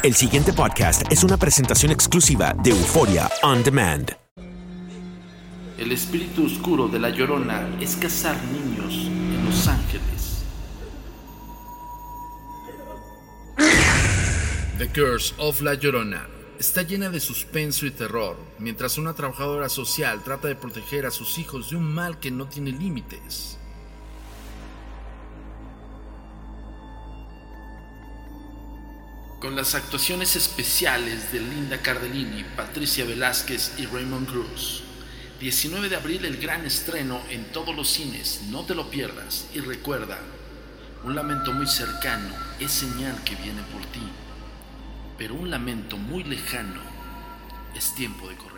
El siguiente podcast es una presentación exclusiva de Euforia On Demand. El espíritu oscuro de la Llorona es cazar niños en Los Ángeles. The Curse of La Llorona está llena de suspenso y terror, mientras una trabajadora social trata de proteger a sus hijos de un mal que no tiene límites. Con las actuaciones especiales de Linda Cardellini, Patricia Velázquez y Raymond Cruz. 19 de abril el gran estreno en todos los cines, no te lo pierdas y recuerda, un lamento muy cercano es señal que viene por ti, pero un lamento muy lejano es tiempo de correr.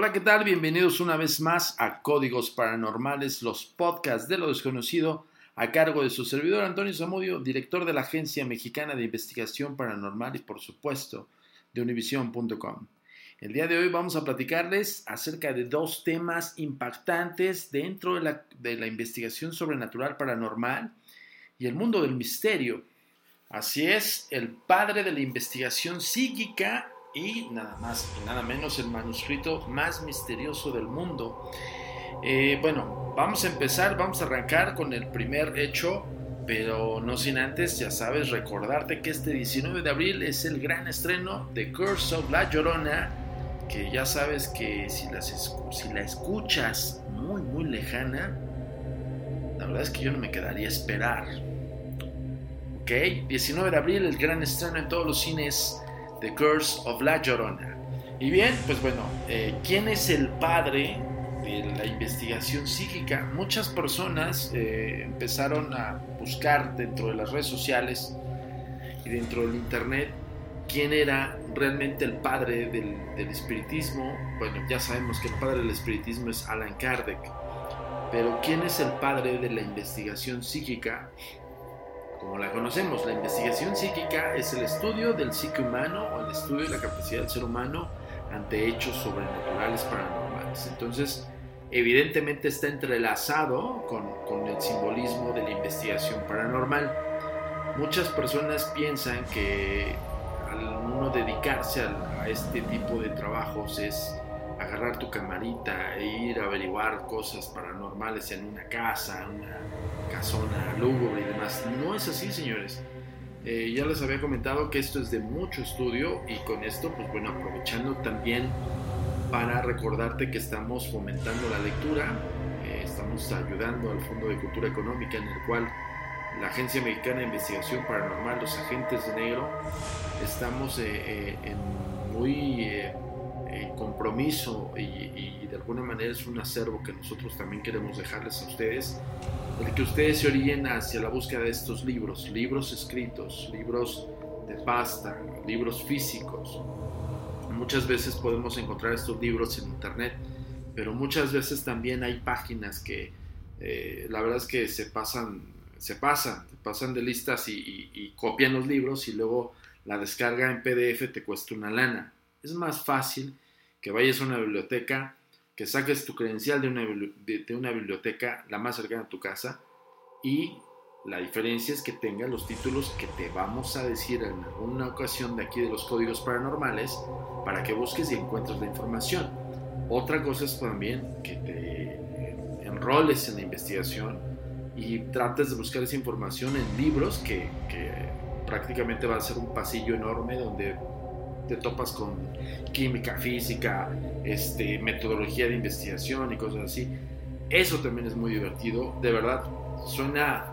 Hola, ¿qué tal? Bienvenidos una vez más a Códigos Paranormales, los podcasts de lo desconocido, a cargo de su servidor Antonio Zamudio, director de la Agencia Mexicana de Investigación Paranormal y, por supuesto, de univision.com. El día de hoy vamos a platicarles acerca de dos temas impactantes dentro de la, de la investigación sobrenatural paranormal y el mundo del misterio. Así es, el padre de la investigación psíquica y nada más y nada menos el manuscrito más misterioso del mundo. Eh, bueno, vamos a empezar, vamos a arrancar con el primer hecho, pero no sin antes, ya sabes, recordarte que este 19 de abril es el gran estreno de Curse of La Llorona, que ya sabes que si, la escuchas muy, muy lejana, la verdad es que yo no me quedaría a esperar. Ok, 19 de abril, el gran estreno en todos los cines The Curse of La Llorona. Y bien, pues bueno, eh, ¿quién es el padre de la investigación psíquica? Muchas personas eh, empezaron a buscar dentro de las redes sociales y dentro del internet quién era realmente el padre del, del espiritismo. Bueno, ya sabemos que el padre del espiritismo es Alan Kardec, pero ¿quién es el padre de la investigación psíquica? Como la conocemos. La investigación psíquica es el estudio del psique humano o el estudio de la capacidad del ser humano ante hechos sobrenaturales paranormales. Entonces, evidentemente está entrelazado con, el simbolismo de la investigación paranormal. Muchas personas piensan que al uno dedicarse a, a este tipo de trabajos es agarrar tu camarita e ir a averiguar cosas paranormales en una casa, una casona lúgubre y demás. No es así, señores. Eh, ya les había comentado que esto es de mucho estudio y con esto, pues bueno, aprovechando también para recordarte que estamos fomentando la lectura, eh, estamos ayudando al Fondo de Cultura Económica en el cual la Agencia Mexicana de Investigación Paranormal, los agentes de negro, estamos eh, en muy compromiso y, de alguna manera es un acervo que nosotros también queremos dejarles a ustedes, el que ustedes se orillen hacia la búsqueda de estos libros, libros escritos, libros de pasta, libros físicos. Muchas veces podemos encontrar estos libros en internet, pero muchas veces también hay páginas que eh, la verdad es que se pasan, se pasan, pasan de listas y, y copian los libros y luego la descarga en PDF te cuesta una lana. Es más fácil que vayas a una biblioteca, que saques tu credencial de una, de, una biblioteca la más cercana a tu casa y la diferencia es que tenga los títulos que te vamos a decir en alguna ocasión de aquí de los códigos paranormales para que busques y encuentres la información. Otra cosa es también que te enroles en la investigación y trates de buscar esa información en libros que, que prácticamente va a ser un pasillo enorme donde te topas con química, física, este, metodología de investigación y cosas así. Eso también es muy divertido. De verdad, suena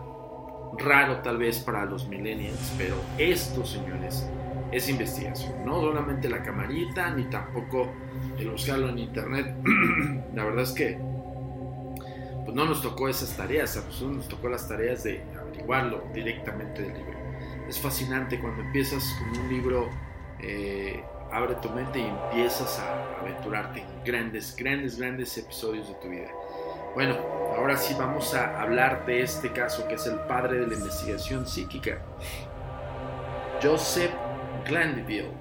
raro tal vez para los millennials, pero esto, señores, es investigación, no solamente la camarita, ni tampoco el buscarlo en internet. la verdad es que pues no nos tocó esas tareas, a nosotros nos tocó las tareas de averiguarlo directamente del libro. Es fascinante cuando empiezas con un libro, eh, abre tu mente y empiezas a aventurarte en grandes, grandes, grandes episodios de tu vida. Bueno, ahora sí vamos a hablar de este caso que es el padre de la investigación psíquica. Joseph Glanville,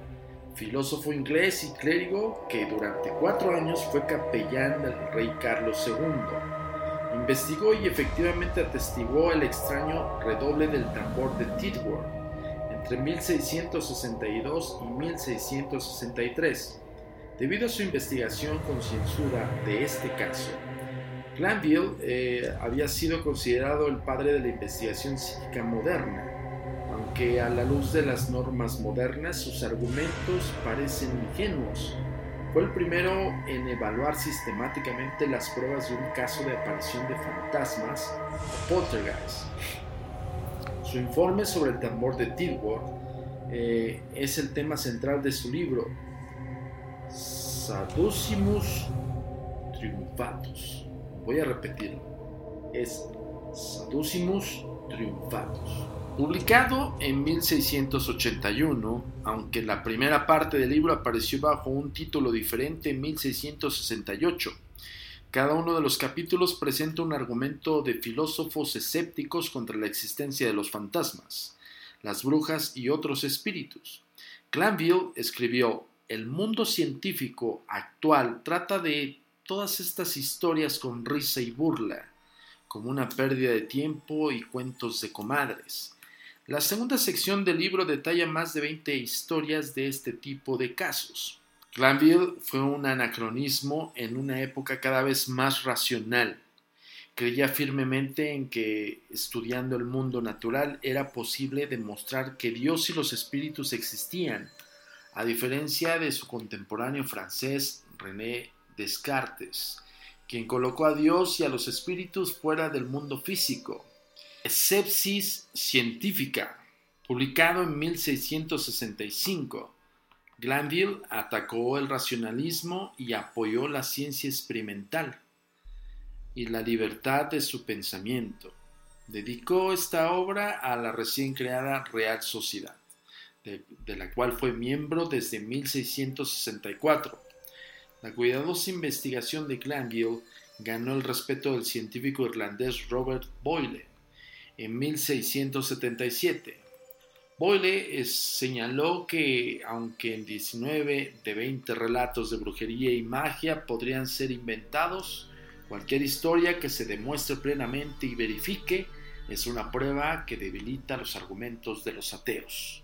filósofo inglés y clérigo que durante cuatro años fue capellán del rey Carlos II. Investigó y efectivamente atestiguó el extraño redoble del tambor de Tidworth entre 1662 y 1663. Debido a su investigación concienzuda de este caso, Glanville eh, había sido considerado el padre de la investigación psíquica moderna que a la luz de las normas modernas sus argumentos parecen ingenuos. Fue el primero en evaluar sistemáticamente las pruebas de un caso de aparición de fantasmas o poltergeist. Su informe sobre el tambor de Tilworth eh, es el tema central de su libro Saducimus Triumphatus. Voy a repetirlo. Es Saducimus Triumphatus. Publicado en 1681, aunque la primera parte del libro apareció bajo un título diferente en 1668, cada uno de los capítulos presenta un argumento de filósofos escépticos contra la existencia de los fantasmas, las brujas y otros espíritus. Glanville escribió, El mundo científico actual trata de todas estas historias con risa y burla, como una pérdida de tiempo y cuentos de comadres. La segunda sección del libro detalla más de 20 historias de este tipo de casos. Glanville fue un anacronismo en una época cada vez más racional. Creía firmemente en que, estudiando el mundo natural, era posible demostrar que Dios y los espíritus existían, a diferencia de su contemporáneo francés René Descartes, quien colocó a Dios y a los espíritus fuera del mundo físico. Sepsis científica, publicado en 1665. Glanville atacó el racionalismo y apoyó la ciencia experimental y la libertad de su pensamiento. Dedicó esta obra a la recién creada Real Sociedad, de, la cual fue miembro desde 1664. La cuidadosa investigación de Glanville ganó el respeto del científico irlandés Robert Boyle, en 1677. Boyle señaló que, aunque en 19 de 20 relatos de brujería y magia podrían ser inventados, cualquier historia que se demuestre plenamente y verifique es una prueba que debilita los argumentos de los ateos.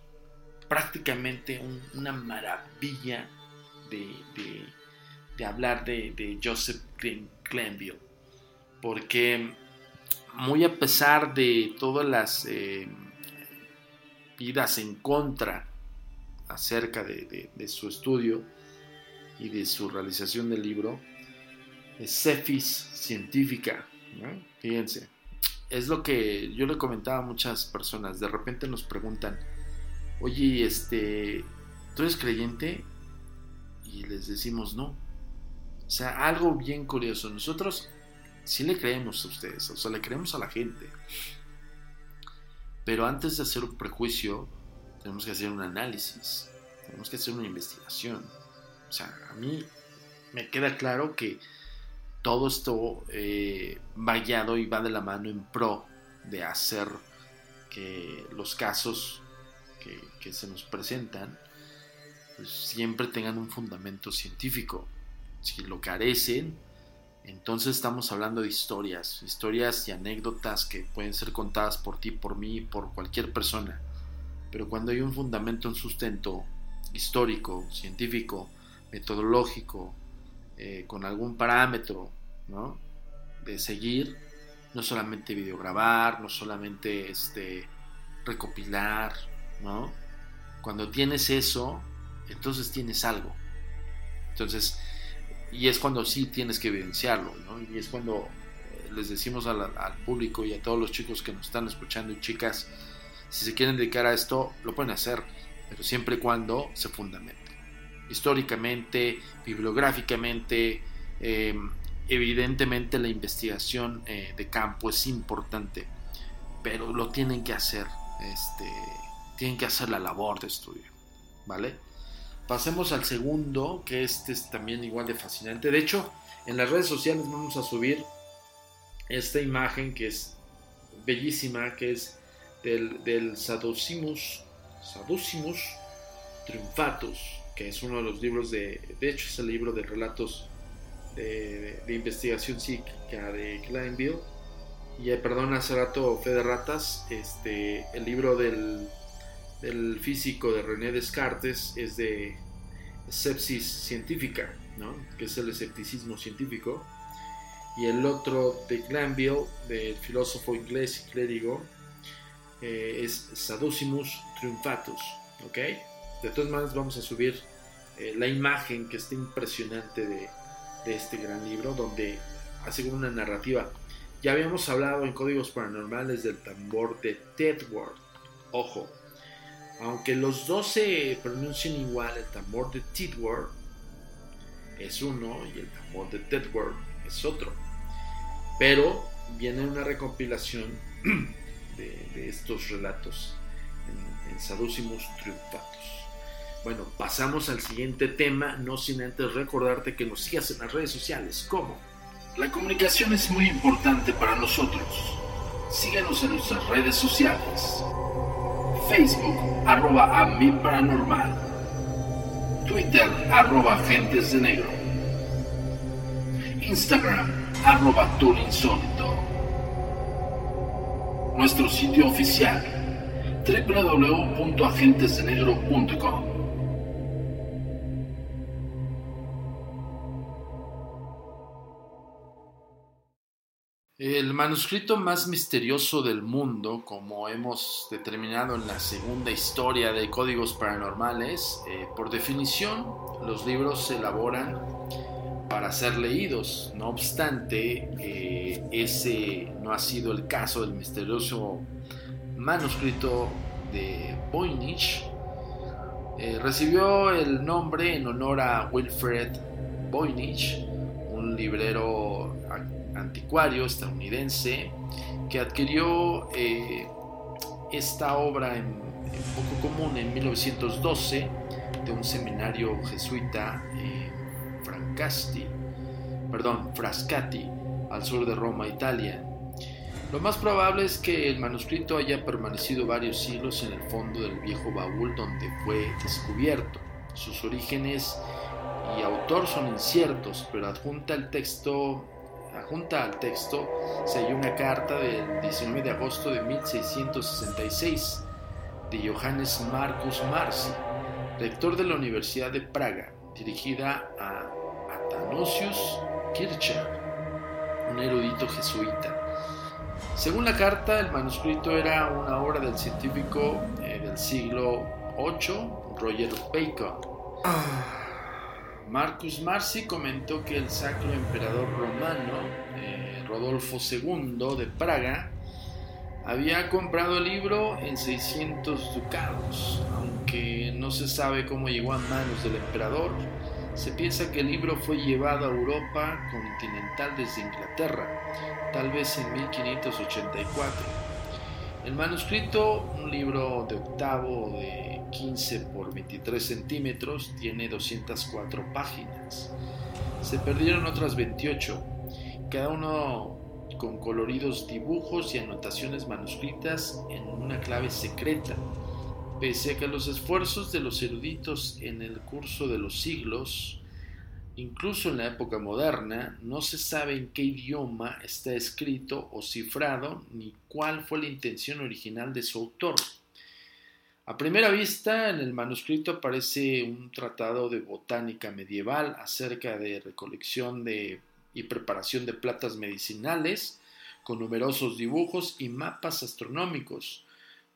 Prácticamente una maravilla de, hablar de, Joseph Glenville, porque muy a pesar de todas las eh, vidas en contra acerca de, su estudio y de su realización del libro, es Cephis científica, fíjense, es lo que yo le comentaba a muchas personas, de repente nos preguntan, oye, este, ¿tú eres creyente? Y les decimos no. O sea, algo bien curioso, nosotros si le creemos a ustedes, o sea, le creemos a la gente. Pero antes de hacer un prejuicio, tenemos que hacer un análisis, tenemos que hacer una investigación. O sea, a mí me queda claro que todo esto eh, va y va de la mano en pro de hacer que los casos que, que se nos presentan pues, siempre tengan un fundamento científico. Si lo carecen, entonces estamos hablando de historias, historias y anécdotas que pueden ser contadas por ti, por mí, por cualquier persona. Pero cuando hay un fundamento, un sustento histórico, científico, metodológico, eh, con algún parámetro ¿no? de seguir, no solamente videograbar, no solamente este, recopilar, ¿no? Cuando tienes eso, entonces tienes algo. Entonces, y es cuando sí tienes que evidenciarlo, ¿no? Y es cuando eh, les decimos al, público y a todos los chicos que nos están escuchando y chicas, si se quieren dedicar a esto, lo pueden hacer, pero siempre y cuando se fundamente. Históricamente, bibliográficamente, em, evidentemente la investigación eh, de campo es importante, pero lo tienen que hacer, este, tienen que hacer la labor de estudio, ¿vale? Pasemos al segundo, que este es también igual de fascinante. De hecho, en las redes sociales vamos a subir esta imagen que es bellísima, que es del, del Saducimus, Saducimus Triunfatus, que es uno de los libros de, de hecho es el libro de relatos de, investigación psíquica de Kleinville. Y eh, perdón, hace rato Fe de Ratas, este, el libro del, del físico de René Descartes es de sepsis científica, ¿no? que es el escepticismo científico. Y el otro de Glanville, del filósofo inglés y clérigo, eh, es Saducimus Triumphatus. De todas maneras vamos a subir eh, la imagen que está impresionante de, de este gran libro, donde hace una narrativa. Ya habíamos hablado en Códigos Paranormales del tambor de Tedward. Ojo, aunque los dos se pronuncian igual, el tambor de Tedward es uno y el tambor de Tedward es otro. Pero viene una recompilación de, estos relatos en, en Saducimus Triumphatus. Bueno, pasamos al siguiente tema, no sin antes recordarte que nos sigas en las redes sociales. ¿Cómo? La comunicación es muy importante para nosotros. Síguenos en nuestras redes sociales. Facebook, arroba a paranormal. Twitter, arroba agentes de negro. Instagram, arroba insólito. Nuestro sitio oficial, www.agentesdenegro.com. El manuscrito más misterioso del mundo, como hemos determinado en la segunda historia de Códigos Paranormales, eh, por definición los libros se elaboran para ser leídos. No obstante, eh, ese no ha sido el caso del misterioso manuscrito de Voynich. Eh, recibió el nombre en honor a Wilfred Voynich, un librero anticuario estadounidense que adquirió eh, esta obra en, poco común en 1912 de un seminario jesuita en Francasti, perdón, Frascati, al sur de Roma, Italia. Lo más probable es que el manuscrito haya permanecido varios siglos en el fondo del viejo baúl donde fue descubierto. Sus orígenes y autor son inciertos, pero adjunta el texto junta al texto se halló una carta del 19 de agosto de 1666 de Johannes Marcus Marci, rector de la Universidad de Praga, dirigida a Athanasius Kircher, un erudito jesuita. Según la carta, el manuscrito era una obra del científico eh, del siglo VIII, Roger Bacon. Marcus Marci comentó que el sacro emperador romano, eh, Rodolfo II de Praga, había comprado el libro en 600 ducados, aunque no se sabe cómo llegó a manos del emperador. Se piensa que el libro fue llevado a Europa continental desde Inglaterra, tal vez en 1584. El manuscrito, un libro de octavo de 15 por 23 centímetros, tiene 204 páginas. Se perdieron otras 28, cada uno con coloridos dibujos y anotaciones manuscritas en una clave secreta. Pese a que los esfuerzos de los eruditos en el curso de los siglos Incluso en la época moderna no se sabe en qué idioma está escrito o cifrado ni cuál fue la intención original de su autor. A primera vista, en el manuscrito aparece un tratado de botánica medieval acerca de recolección de, y preparación de plantas medicinales, con numerosos dibujos y mapas astronómicos,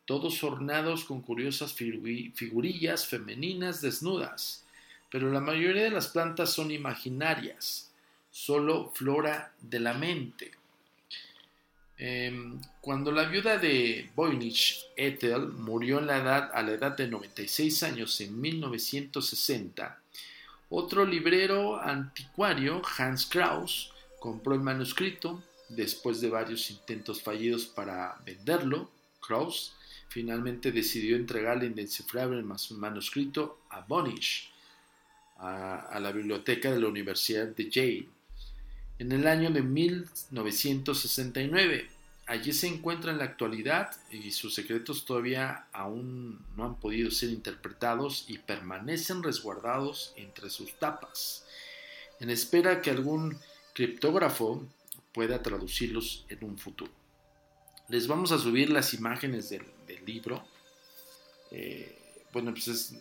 todos ornados con curiosas figurillas femeninas desnudas pero la mayoría de las plantas son imaginarias, solo flora de la mente. Em, cuando la viuda de Voynich, Ethel, murió en la edad, a la edad de 96 años en 1960, otro librero anticuario, Hans Kraus, compró el manuscrito. Después de varios intentos fallidos para venderlo, Kraus finalmente decidió entregarle indescifrable manuscrito a Voynich, a la biblioteca de la Universidad de Yale en el año de 1969. Allí se encuentra en la actualidad y sus secretos todavía aún no han podido ser interpretados y permanecen resguardados entre sus tapas, en espera que algún criptógrafo pueda traducirlos en un futuro. Les vamos a subir las imágenes del, libro. Eh, bueno, pues es,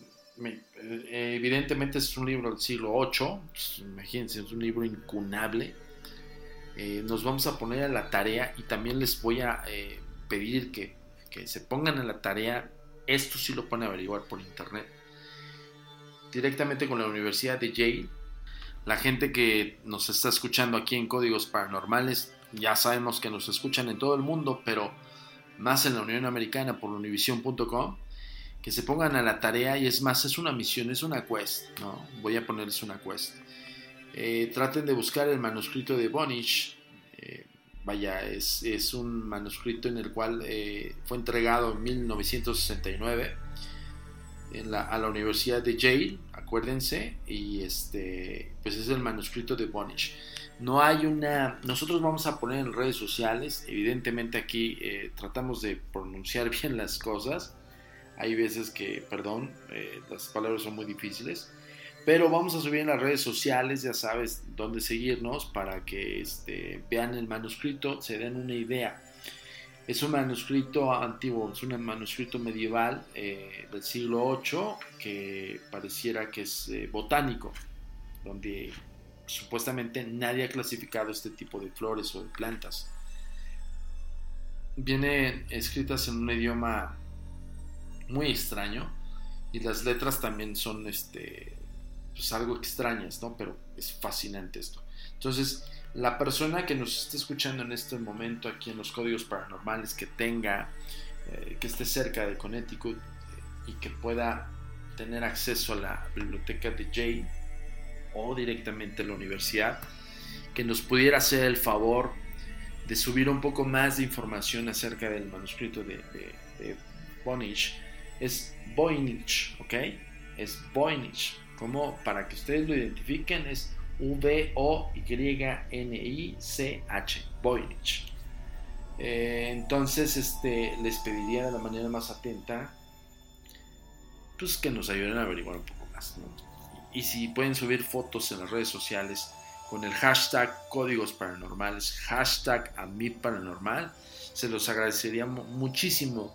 evidentemente es un libro del siglo VIII, pues imagínense, es un libro incunable eh, nos vamos a poner a la tarea y también les voy a eh, pedir que, se pongan a la tarea, esto sí lo pueden averiguar por internet, directamente con la Universidad de Yale. La gente que nos está escuchando aquí en Códigos Paranormales, ya sabemos que nos escuchan en todo el mundo, pero más en la Unión Americana por univision.com, que se pongan a la tarea y es más, es una misión, es una quest, ¿no? Voy a ponerles una quest eh, traten de buscar el manuscrito de Bonich. Eh, vaya, es, un manuscrito en el cual eh, fue entregado en 1969 a la Universidad de Yale, acuérdense, y este, pues es el manuscrito de Bonich. No hay una, nosotros vamos a poner en redes sociales, evidentemente aquí tratamos de pronunciar bien las cosas, hay veces que, perdón, las palabras son muy difíciles, pero vamos a subir en las redes sociales, ya sabes dónde seguirnos para que este, vean el manuscrito, se den una idea. Es un manuscrito antiguo, es un manuscrito medieval eh, del siglo VIII que pareciera que es eh, botánico, donde supuestamente nadie ha clasificado este tipo de flores o de plantas. Vienen escritas en un idioma muy extraño y las letras también son este, pues algo extrañas, ¿no? Pero es fascinante esto. Entonces, la persona que nos esté escuchando en este momento aquí en los códigos paranormales, que tenga, eh, que esté cerca de Connecticut y que pueda tener acceso a la biblioteca de Jay o directamente a la universidad, que nos pudiera hacer el favor de subir un poco más de información acerca del manuscrito de, de, de Es Voynich, ¿ok? Es Voynich como para que ustedes lo identifiquen es V-O-Y-N-I-C-H, Voynich. Eh, entonces este, les pediría de la manera más atenta pues que nos ayuden a averiguar un poco más. Y, si pueden subir fotos en las redes sociales con el hashtag códigos paranormales, hashtag a paranormal, se los agradecería muchísimo.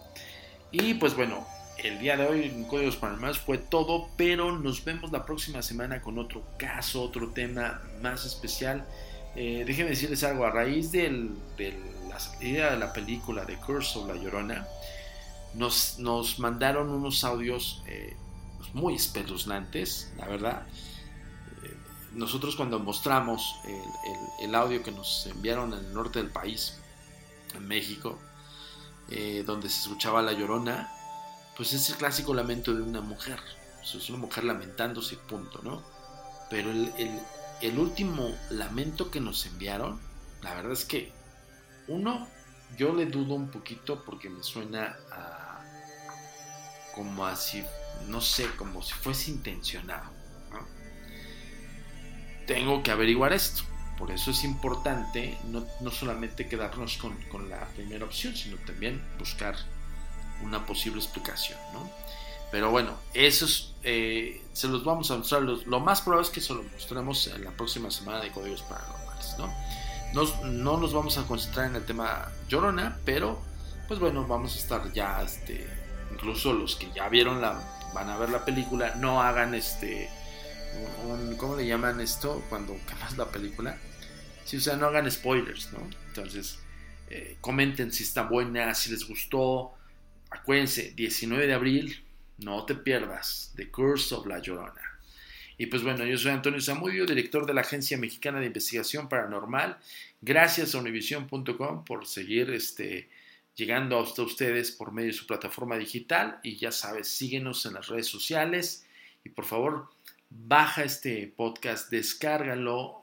Y pues bueno, el día de hoy en Códigos Paranormales fue todo, pero nos vemos la próxima semana con otro caso, otro tema más especial. Eh, déjenme decirles algo, a raíz de la salida de la película de Curse of La Llorona, nos, nos mandaron unos audios eh, muy espeluznantes, la verdad. Eh, nosotros cuando mostramos el, audio que nos enviaron en el norte del país, en México, donde se escuchaba La Llorona, pues es el clásico lamento de una mujer. es una mujer lamentándose, punto, ¿no? Pero el, último lamento que nos enviaron, la verdad es que, uno, yo le dudo un poquito porque me suena a, como así, no sé, como si fuese intencionado. Tengo que averiguar esto. Por eso es importante no, no solamente quedarnos con, con la primera opción, sino también buscar una posible explicación, ¿no? Pero bueno, esos eh, se los vamos a mostrar. lo más probable es que se los mostremos en la próxima semana de Códigos Paranormales, ¿no? no nos vamos a concentrar en el tema Llorona, pero pues bueno, vamos a estar ya, este, incluso los que ya vieron la, van a ver la película, no hagan este, ¿cómo le llaman esto cuando acabas la película? Sí, o sea, no hagan spoilers, ¿no? Entonces, eh, comenten si está buena, si les gustó, Acuérdense, 19 de abril, no te pierdas, The Curse of La Llorona. Y pues bueno, yo soy Antonio Zamudio, director de la Agencia Mexicana de Investigación Paranormal. Gracias a univision.com por seguir este, llegando hasta ustedes por medio de su plataforma digital. Y ya sabes, síguenos en las redes sociales y por favor baja este podcast, descárgalo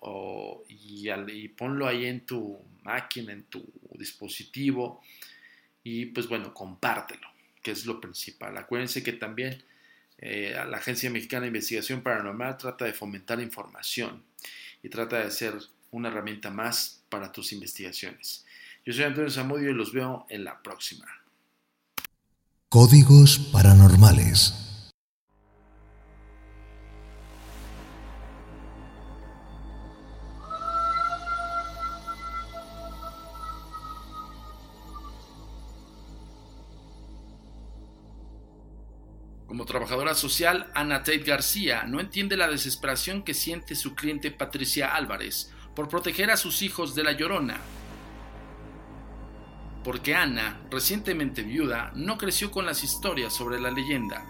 y, y, ponlo ahí en tu máquina, en tu dispositivo y pues bueno, compártelo, que es lo principal. Acuérdense que también eh, la Agencia Mexicana de Investigación Paranormal trata de fomentar información y trata de ser una herramienta más para tus investigaciones. Yo soy Antonio Zamudio y los veo en la próxima. Códigos Paranormales. Como trabajadora social, Ana Tate García no entiende la desesperación que siente su cliente Patricia Álvarez por proteger a sus hijos de la llorona. Porque Ana, recientemente viuda, no creció con las historias sobre la leyenda.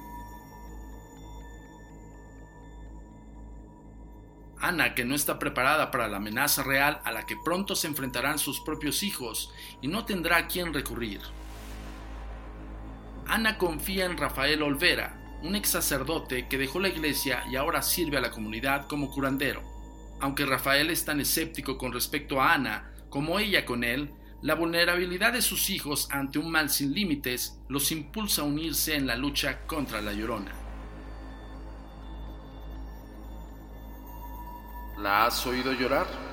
Ana, que no está preparada para la amenaza real a la que pronto se enfrentarán sus propios hijos y no tendrá a quién recurrir. Ana confía en Rafael Olvera, un ex sacerdote que dejó la iglesia y ahora sirve a la comunidad como curandero. Aunque Rafael es tan escéptico con respecto a Ana como ella con él, la vulnerabilidad de sus hijos ante un mal sin límites los impulsa a unirse en la lucha contra la llorona. ¿La has oído llorar?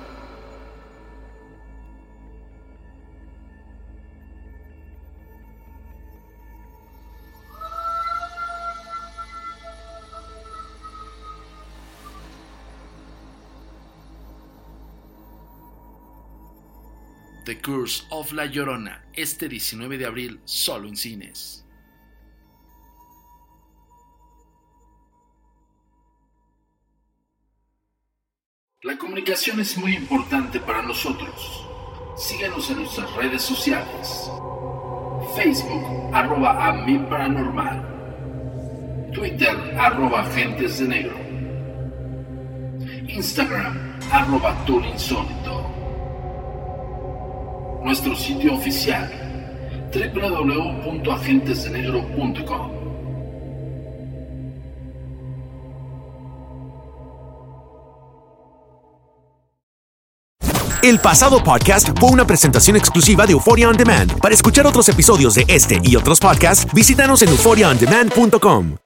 The Curse of La Llorona, este 19 de abril, solo en cines. La comunicación es muy importante para nosotros. Síguenos en nuestras redes sociales. Facebook, arroba a mi paranormal. Twitter, arroba agentes de negro. Instagram, arroba insólito nuestro sitio oficial www.agentesdenegro.com. El pasado podcast fue una presentación exclusiva de Euphoria On Demand. Para escuchar otros episodios de este y otros podcasts, visítanos en euphoriaondemand.com.